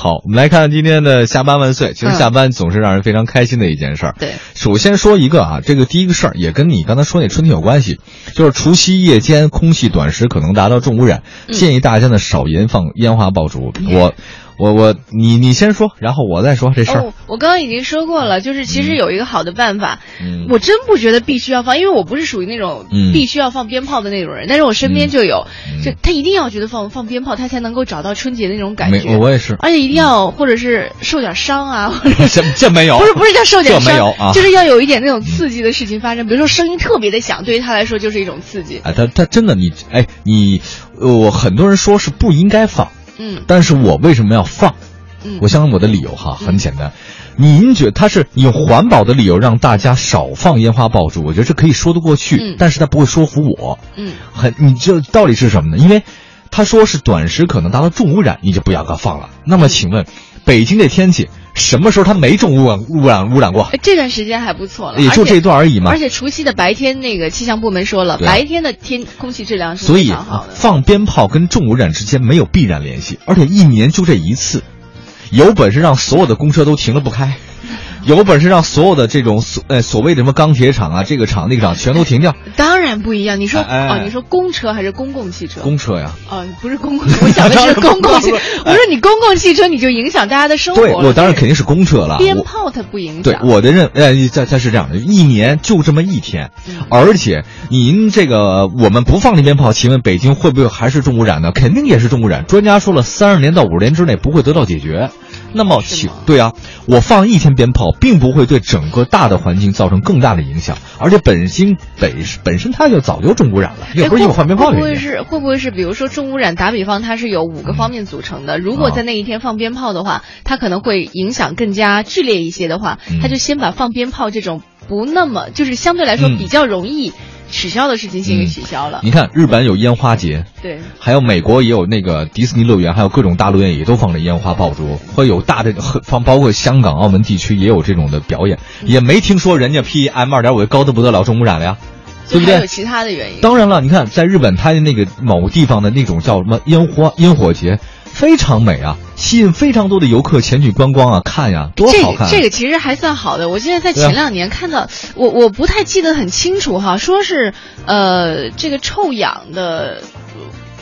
好，我们来看今天的下班万岁。其实下班总是让人非常开心的一件事儿。对，首先说一个啊，这个第一个事儿也跟你刚才说那春天有关系，就是除夕夜间空气短时可能达到重污染，建议大家呢少燃放烟花爆竹。我。我我你你先说，然后我再说这事儿。我刚刚已经说过了，就是其实有一个好的办法，我真不觉得必须要放，因为我不是属于那种必须要放鞭炮的那种人。但是我身边就有，就他一定要觉得放放鞭炮，他才能够找到春节的那种感觉。我也是，而且一定要或者是受点伤啊，或者这这没有，不是不是叫受点伤，就是要有一点那种刺激的事情发生，比如说声音特别的响，对于他来说就是一种刺激。啊，他他真的你哎你，我很多人说是不应该放，嗯，但是我为什么要放？嗯我相信我的理由哈很简单，您觉他是以环保的理由让大家少放烟花爆竹，我觉得这可以说得过去，但是他不会说服我。嗯，很，你这道理是什么呢？因为他说是短时可能达到重污染，你就不要给他放了。那么请问，北京这天气什么时候它没重污染污染污染过？这段时间还不错了，也就这段而已嘛。而且除夕的白天，那个气象部门说了，白天的天空气质量是非常好的。放鞭炮跟重污染之间没有必然联系，而且一年就这一次。有本事让所有的公车都停了不开。有本事让所有的这种所呃所谓的什么钢铁厂啊，这个厂那个厂全都停掉。当然不一样，你说哦，你说公车还是公共汽车？公车呀。哦，不是公共，我想的是公共汽。我说你公共汽车你就影响大家的生活。对，我当然肯定是公车了。鞭炮它不影响。对，我的认呃，再再是这样的，一年就这么一天，而且您这个我们不放这鞭炮，请问北京会不会还是重污染呢？肯定也是重污染。专家说了，三十年到五十年之内不会得到解决。那么，请对啊，我放一天鞭炮，并不会对整个大的环境造成更大的影响，而且本身本本身它就早就重污染了，也不是因为放鞭炮会不会是会不会是，比如说重污染，打比方它是有五个方面组成的，如果在那一天放鞭炮的话，它可能会影响更加剧烈一些的话，它就先把放鞭炮这种不那么就是相对来说比较容易。取消的事情先给取消了。你看，日本有烟花节，对，还有美国也有那个迪士尼乐园，还有各种大乐园也都放着烟花爆竹，会有大的放，包括香港、澳门地区也有这种的表演，也没听说人家 PM 二点五高的不得了，重污染了呀，对不对？有其他的原因。当然了，你看在日本，它的那个某地方的那种叫什么烟花烟火节。非常美啊，吸引非常多的游客前去观光啊，看呀，多好看！这个其实还算好的。我记得在前两年看到，我我不太记得很清楚哈，说是呃这个臭氧的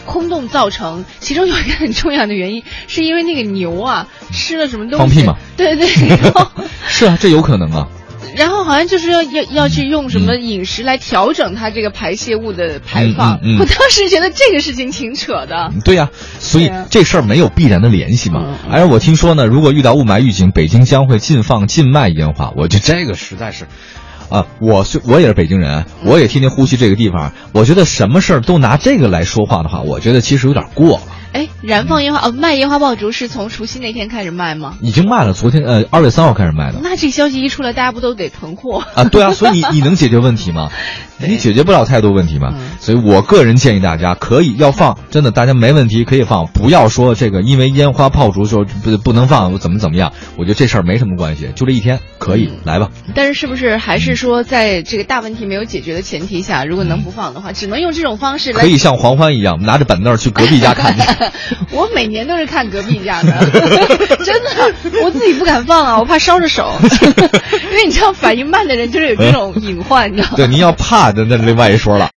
空洞造成，其中有一个很重要的原因，是因为那个牛啊吃了什么东西？放屁嘛？对对，是啊，这有可能啊。然后好像就是要要要去用什么饮食来调整它这个排泄物的排放。我当时觉得这个事情挺扯的。对呀，所以这事儿没有必然的联系嘛。而我听说呢，如果遇到雾霾预警，北京将会禁放禁卖烟花。我觉得这个实在是，啊，我是我也是北京人，我也天天呼吸这个地方。我觉得什么事儿都拿这个来说话的话，我觉得其实有点过了。哎，燃放烟花哦，卖烟花爆竹是从除夕那天开始卖吗？已经卖了，昨天呃二月三号开始卖的。那这消息一出来，大家不都得囤货啊？对啊，所以你你能解决问题吗？你解决不了太多问题嘛，所以我个人建议大家可以要放，真的大家没问题可以放，不要说这个因为烟花炮竹说不不能放，怎么怎么样？我觉得这事儿没什么关系，就这一天可以来吧。但是是不是还是说在这个大问题没有解决的前提下，如果能不放的话，只能用这种方式来？可以像黄欢一样拿着板凳去隔壁家看去。我每年都是看隔壁家的，真的，我自己不敢放啊，我怕烧着手，因为你知道反应慢的人就是有这种隐患，你知道吗？对，您要怕。那那另外一说了。